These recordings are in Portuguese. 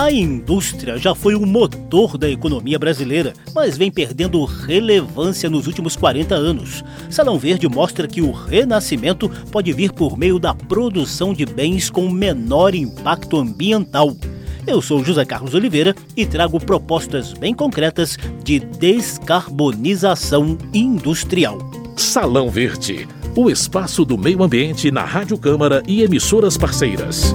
A indústria já foi o motor da economia brasileira, mas vem perdendo relevância nos últimos 40 anos. Salão Verde mostra que o renascimento pode vir por meio da produção de bens com menor impacto ambiental. Eu sou José Carlos Oliveira e trago propostas bem concretas de descarbonização industrial. Salão Verde, o espaço do meio ambiente na Rádio Câmara e emissoras parceiras.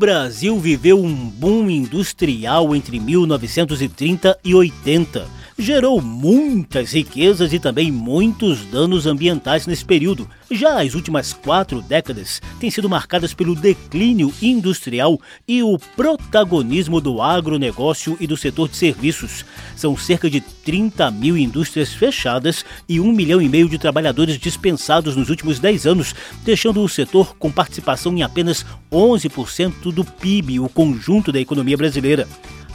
Brasil viveu um boom industrial entre 1930 e 80 gerou muitas riquezas e também muitos danos ambientais nesse período. Já as últimas quatro décadas têm sido marcadas pelo declínio industrial e o protagonismo do agronegócio e do setor de serviços. São cerca de 30 mil indústrias fechadas e um milhão e meio de trabalhadores dispensados nos últimos 10 anos, deixando o setor com participação em apenas 11% do PIB, o conjunto da economia brasileira.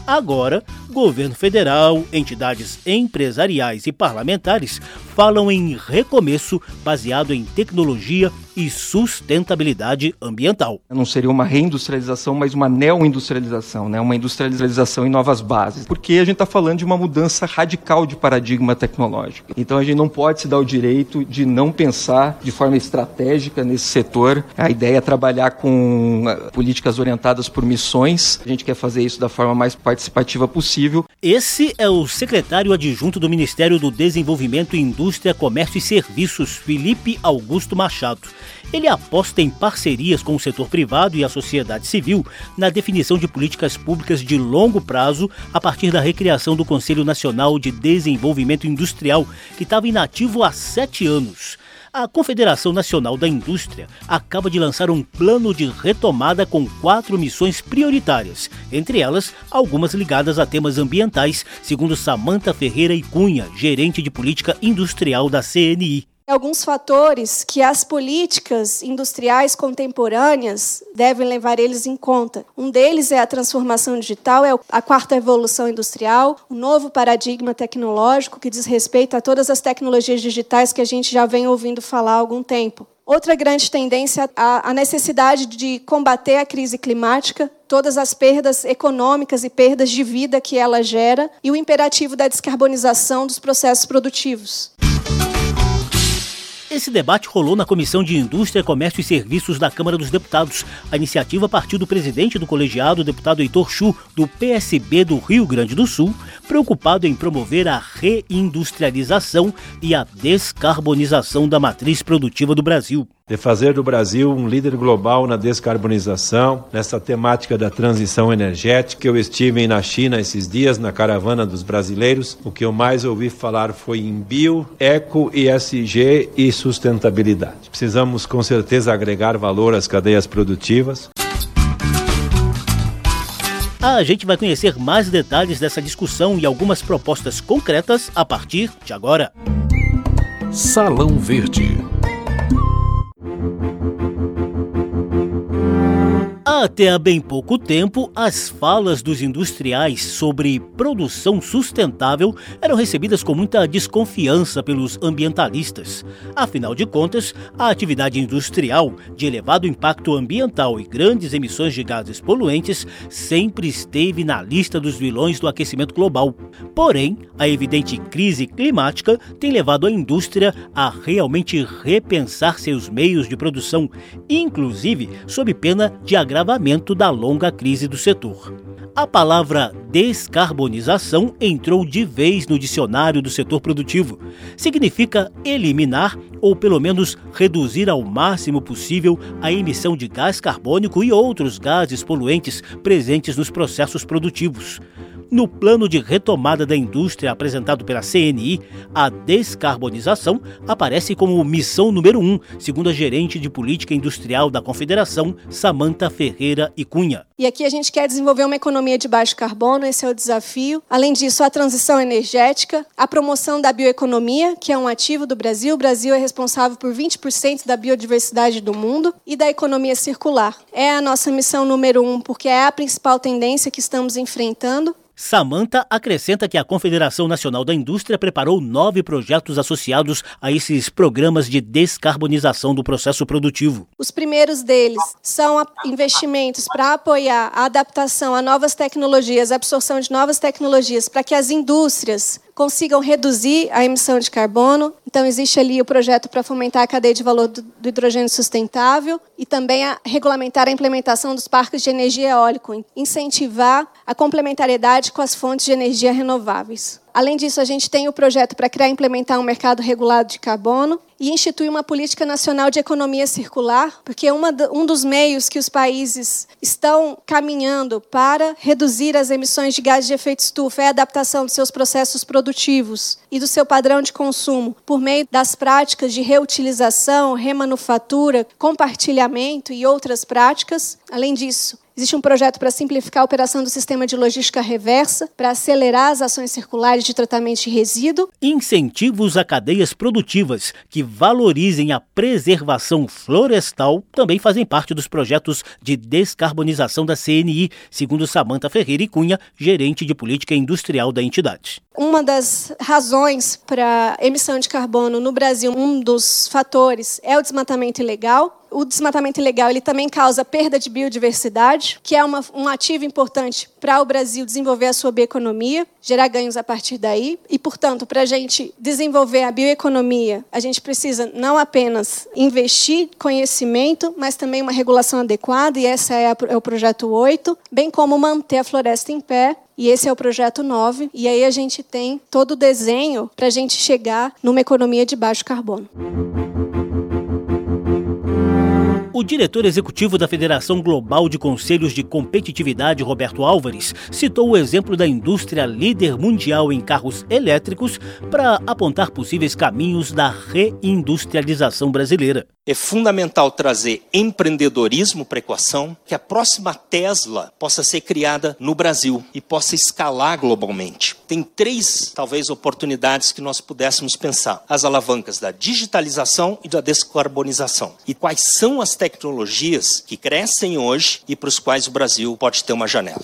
Agora, governo federal, entidades empresariais e parlamentares falam em recomeço baseado em tecnologia e sustentabilidade ambiental. Não seria uma reindustrialização, mas uma neo-industrialização, né? uma industrialização em novas bases. Porque a gente está falando de uma mudança radical de paradigma tecnológico. Então a gente não pode se dar o direito de não pensar de forma estratégica nesse setor. A ideia é trabalhar com ah, políticas orientadas por missões. A gente quer fazer isso da forma mais participativa possível. Esse é o secretário adjunto do Ministério do Desenvolvimento, Indústria, Comércio e Serviços, Felipe Augusto Machado. Ele aposta em parcerias com o setor privado e a sociedade civil na definição de políticas públicas de longo prazo a partir da recriação do Conselho Nacional de Desenvolvimento Industrial, que estava inativo há sete anos. A Confederação Nacional da Indústria acaba de lançar um plano de retomada com quatro missões prioritárias, entre elas algumas ligadas a temas ambientais, segundo Samanta Ferreira e Cunha, gerente de política industrial da CNI alguns fatores que as políticas industriais contemporâneas devem levar eles em conta. Um deles é a transformação digital, é a quarta evolução industrial, o um novo paradigma tecnológico que diz respeito a todas as tecnologias digitais que a gente já vem ouvindo falar há algum tempo. Outra grande tendência é a necessidade de combater a crise climática, todas as perdas econômicas e perdas de vida que ela gera, e o imperativo da descarbonização dos processos produtivos. Esse debate rolou na Comissão de Indústria, Comércio e Serviços da Câmara dos Deputados. A iniciativa partiu do presidente do colegiado, deputado Heitor Chu, do PSB do Rio Grande do Sul, preocupado em promover a reindustrialização e a descarbonização da matriz produtiva do Brasil de fazer do Brasil um líder global na descarbonização, nessa temática da transição energética. Eu estive na China esses dias na caravana dos brasileiros. O que eu mais ouvi falar foi em bio, eco, ESG e sustentabilidade. Precisamos com certeza agregar valor às cadeias produtivas. A gente vai conhecer mais detalhes dessa discussão e algumas propostas concretas a partir de agora. Salão Verde Até há bem pouco tempo, as falas dos industriais sobre produção sustentável eram recebidas com muita desconfiança pelos ambientalistas. Afinal de contas, a atividade industrial, de elevado impacto ambiental e grandes emissões de gases poluentes, sempre esteve na lista dos vilões do aquecimento global. Porém, a evidente crise climática tem levado a indústria a realmente repensar seus meios de produção, inclusive sob pena de agravar agravamento da longa crise do setor. A palavra descarbonização entrou de vez no dicionário do setor produtivo. Significa eliminar ou pelo menos reduzir ao máximo possível a emissão de gás carbônico e outros gases poluentes presentes nos processos produtivos. No plano de retomada da indústria apresentado pela CNI, a descarbonização aparece como missão número um, segundo a gerente de política industrial da Confederação, Samanta Ferreira e Cunha. E aqui a gente quer desenvolver uma economia de baixo carbono, esse é o desafio. Além disso, a transição energética, a promoção da bioeconomia, que é um ativo do Brasil. O Brasil é responsável por 20% da biodiversidade do mundo e da economia circular. É a nossa missão número um, porque é a principal tendência que estamos enfrentando Samanta acrescenta que a Confederação Nacional da Indústria preparou nove projetos associados a esses programas de descarbonização do processo produtivo. Os primeiros deles são investimentos para apoiar a adaptação a novas tecnologias, a absorção de novas tecnologias, para que as indústrias consigam reduzir a emissão de carbono. Então, existe ali o projeto para fomentar a cadeia de valor do, hidrogênio sustentável e também a regulamentar a implementação dos parques de energia eólica, incentivar a complementariedade com as fontes de energia renováveis. Além disso, a gente tem o projeto para criar e implementar um mercado regulado de carbono e instituir uma política nacional de economia circular, porque uma, um dos meios que os países estão caminhando para reduzir as emissões de gases de efeito estufa é a adaptação dos seus processos produtivos e do seu padrão de consumo por meio das práticas de reutilização, remanufatura, compartilhamento e outras práticas. Além disso, Existe um projeto para simplificar a operação do sistema de logística reversa, para acelerar as ações circulares de tratamento de resíduo. Incentivos a cadeias produtivas que valorizem a preservação florestal também fazem parte dos projetos de descarbonização da CNI, segundo Samanta Ferreira e Cunha, gerente de política industrial da entidade. Uma das razões para emissão de carbono no Brasil, um dos fatores, é o desmatamento ilegal o desmatamento ilegal ele também causa perda de biodiversidade, que é uma, um ativo importante para o Brasil desenvolver a sua bioeconomia, gerar ganhos a partir daí. E, portanto, para a gente desenvolver a bioeconomia, a gente precisa não apenas investir conhecimento, mas também uma regulação adequada, e esse é, é o projeto 8, bem como manter a floresta em pé e esse é o projeto 9. E aí a gente tem todo o desenho para a gente chegar numa economia de baixo carbono. O diretor executivo da Federação Global de Conselhos de Competitividade, Roberto Álvares, citou o exemplo da indústria líder mundial em carros elétricos para apontar possíveis caminhos da reindustrialização brasileira. É fundamental trazer empreendedorismo para a equação, que a próxima Tesla possa ser criada no Brasil e possa escalar globalmente. Tem três, talvez, oportunidades que nós pudéssemos pensar: as alavancas da digitalização e da descarbonização. E quais são as tecnologias que crescem hoje e para os quais o Brasil pode ter uma janela.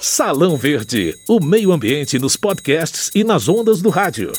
Salão Verde, o meio ambiente nos podcasts e nas ondas do rádio.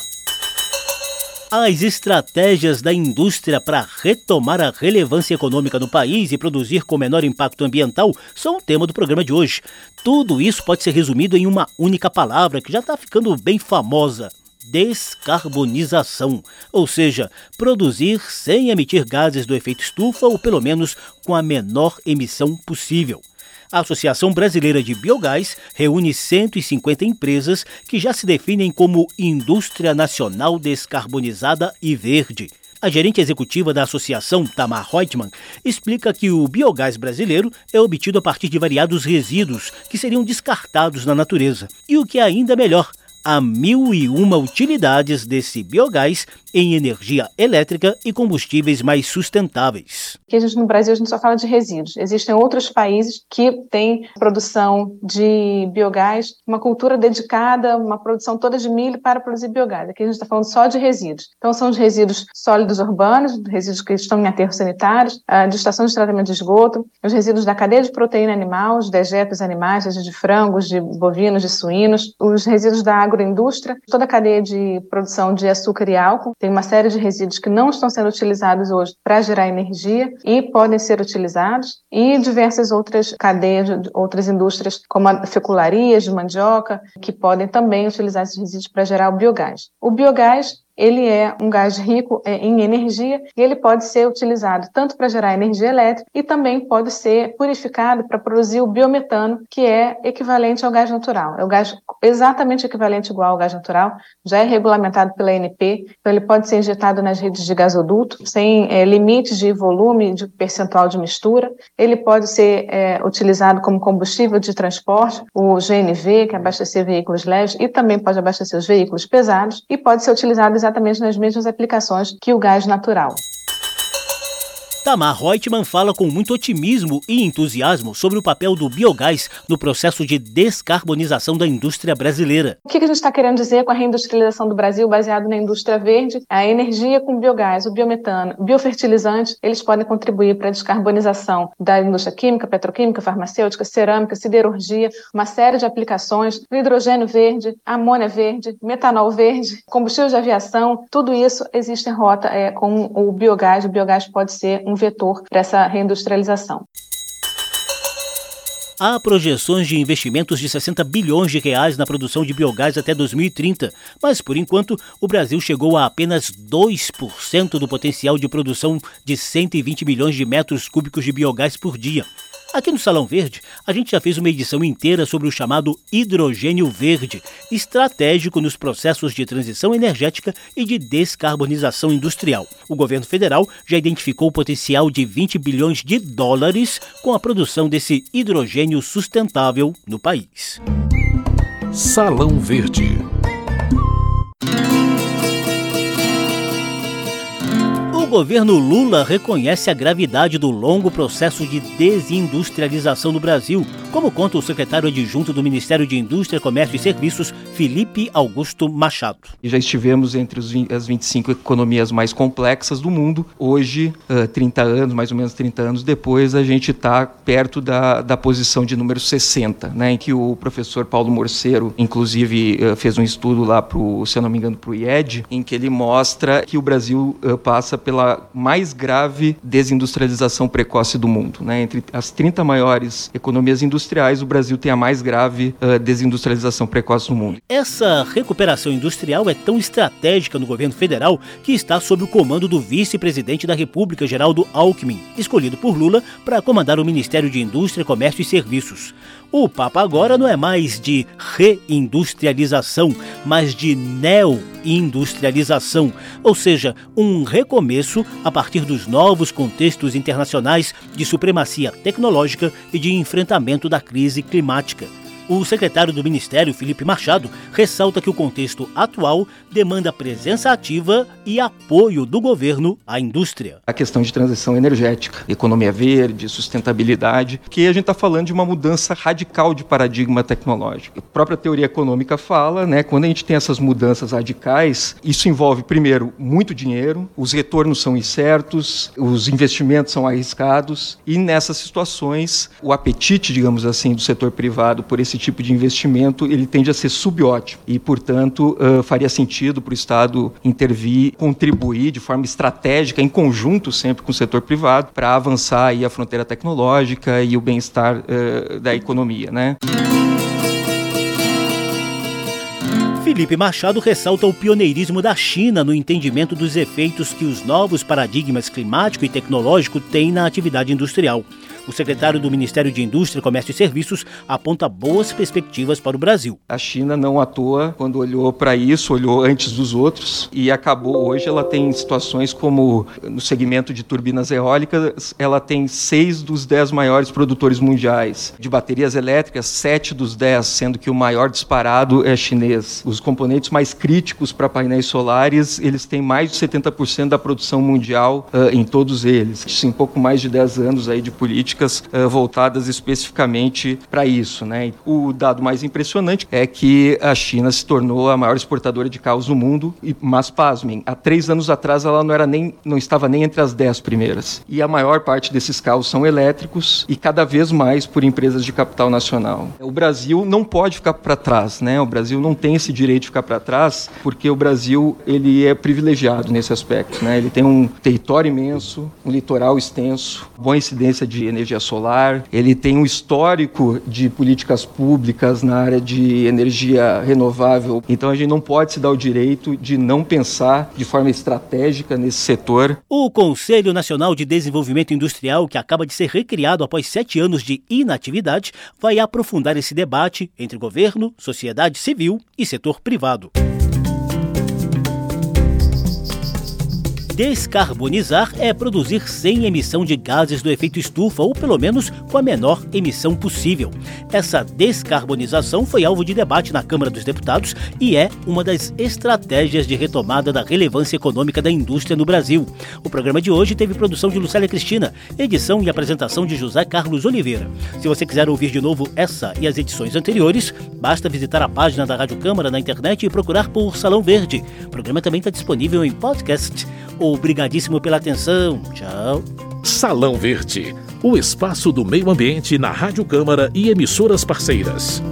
As estratégias da indústria para retomar a relevância econômica no país e produzir com menor impacto ambiental são o tema do programa de hoje. Tudo isso pode ser resumido em uma única palavra que já está ficando bem famosa: descarbonização, ou seja, produzir sem emitir gases do efeito estufa ou pelo menos com a menor emissão possível. A Associação Brasileira de Biogás reúne 150 empresas que já se definem como indústria nacional descarbonizada e verde. A gerente executiva da associação, Tamar Reutemann, explica que o biogás brasileiro é obtido a partir de variados resíduos que seriam descartados na natureza. E o que é ainda melhor, há mil e uma utilidades desse biogás em energia elétrica e combustíveis mais sustentáveis. Que a gente, no Brasil a gente só fala de resíduos. Existem outros países que têm produção de biogás, uma cultura dedicada, uma produção toda de milho para produzir biogás. Aqui a gente está falando só de resíduos. Então são os resíduos sólidos urbanos, resíduos que estão em aterros sanitários, ah, de estação de tratamento de esgoto, os resíduos da cadeia de proteína animal, os dejetos animais, seja de frangos, de bovinos, de suínos, os resíduos da agroindústria, toda a cadeia de produção de açúcar e álcool, tem uma série de resíduos que não estão sendo utilizados hoje para gerar energia e podem ser utilizados, e diversas outras cadeias, outras indústrias, como a fecularia de mandioca, que podem também utilizar esses resíduos para gerar o biogás. O biogás ele é um gás rico é, em energia e ele pode ser utilizado tanto para gerar energia elétrica e também pode ser purificado para produzir o biometano, que é equivalente ao gás natural. É o gás exatamente equivalente igual ao gás natural, já é regulamentado pela ANP, então ele pode ser injetado nas redes de gasoduto, sem é, limites de volume, de percentual de mistura. Ele pode ser é, utilizado como combustível de transporte, o GNV, que é abastecer veículos leves, e também pode abastecer os veículos pesados, e pode ser utilizado exatamente nas mesmas aplicações que o gás natural. Tamar Reutemann fala com muito otimismo e entusiasmo sobre o papel do biogás no processo de descarbonização da indústria brasileira. O que a gente está querendo dizer com a reindustrialização do Brasil baseado na indústria verde? A energia com biogás, o biometano, biofertilizante, eles podem contribuir para a descarbonização da indústria química, petroquímica, farmacêutica, cerâmica, siderurgia, uma série de aplicações, hidrogênio verde, amônia verde, metanol verde, combustível de aviação, tudo isso existe em rota é, com o biogás. O biogás pode ser um um vetor para essa reindustrialização. Há projeções de investimentos de 60 bilhões de reais na produção de biogás até 2030, mas por enquanto o Brasil chegou a apenas 2% do potencial de produção de 120 milhões de metros cúbicos de biogás por dia. Aqui no Salão Verde, a gente já fez uma edição inteira sobre o chamado hidrogênio verde, estratégico nos processos de transição energética e de descarbonização industrial. O governo federal já identificou o potencial de 20 bilhões de dólares com a produção desse hidrogênio sustentável no país. Salão Verde. Governo Lula reconhece a gravidade do longo processo de desindustrialização no Brasil, como conta o secretário adjunto do Ministério de Indústria, Comércio e Serviços, Felipe Augusto Machado. Já estivemos entre as 25 economias mais complexas do mundo. Hoje, 30 anos, mais ou menos 30 anos depois, a gente está perto da, da posição de número 60, né, em que o professor Paulo Morceiro, inclusive, fez um estudo lá, pro, se eu não me engano, para o IED, em que ele mostra que o Brasil passa pela mais grave desindustrialização precoce do mundo. Né? Entre as 30 maiores economias industriais, o Brasil tem a mais grave uh, desindustrialização precoce do mundo. Essa recuperação industrial é tão estratégica no governo federal que está sob o comando do vice-presidente da República, Geraldo Alckmin, escolhido por Lula para comandar o Ministério de Indústria, Comércio e Serviços. O papo agora não é mais de reindustrialização, mas de neo-industrialização, ou seja, um recomeço a partir dos novos contextos internacionais de supremacia tecnológica e de enfrentamento da crise climática. O secretário do Ministério, Felipe Machado, ressalta que o contexto atual demanda presença ativa e apoio do governo à indústria. A questão de transição energética, economia verde, sustentabilidade, que a gente está falando de uma mudança radical de paradigma tecnológico. A própria teoria econômica fala, né, quando a gente tem essas mudanças radicais, isso envolve, primeiro, muito dinheiro, os retornos são incertos, os investimentos são arriscados, e nessas situações, o apetite, digamos assim, do setor privado por esse esse tipo de investimento ele tende a ser subótimo e, portanto, uh, faria sentido para o Estado intervir, contribuir de forma estratégica, em conjunto sempre com o setor privado, para avançar aí a fronteira tecnológica e o bem-estar uh, da economia, né? Felipe Machado ressalta o pioneirismo da China no entendimento dos efeitos que os novos paradigmas climático e tecnológico têm na atividade industrial. O secretário do Ministério de Indústria, Comércio e Serviços aponta boas perspectivas para o Brasil. A China não atua quando olhou para isso, olhou antes dos outros e acabou hoje. Ela tem situações como no segmento de turbinas eólicas, ela tem seis dos dez maiores produtores mundiais. De baterias elétricas, sete dos dez, sendo que o maior disparado é chinês. Os componentes mais críticos para painéis solares, eles têm mais de 70% da produção mundial uh, em todos eles. Em pouco mais de 10 anos aí de política políticas uh, voltadas especificamente para isso. Né? O dado mais impressionante é que a China se tornou a maior exportadora de carros do mundo, mas pasmem, há três anos atrás ela não, era nem, não estava nem entre as dez primeiras. E a maior parte desses carros são elétricos e cada vez mais por empresas de capital nacional. O Brasil não pode ficar para trás, né? O Brasil não tem esse direito de ficar para trás, porque o Brasil ele é privilegiado nesse aspecto, né? Ele tem um território imenso, um litoral extenso, boa incidência de energia energia solar, ele tem um histórico de políticas públicas na área de energia renovável. Então a gente não pode se dar o direito de não pensar de forma estratégica nesse setor. O Conselho Nacional de Desenvolvimento Industrial, que acaba de ser recriado após sete anos de inatividade, vai aprofundar esse debate entre governo, sociedade civil e setor privado. Descarbonizar é produzir sem emissão de gases do efeito estufa, ou pelo menos com a menor emissão possível. Essa descarbonização foi alvo de debate na Câmara dos Deputados e é uma das estratégias de retomada da relevância econômica da indústria no Brasil. O programa de hoje teve produção de Lucélia Cristina, edição e apresentação de José Carlos Oliveira. Se você quiser ouvir de novo essa e as edições anteriores, basta visitar a página da Rádio Câmara na internet e procurar por Salão Verde. O programa também está disponível em podcast. Obrigadíssimo pela atenção. Tchau. Salão Verde, o espaço do meio ambiente na Rádio Câmara e emissoras parceiras.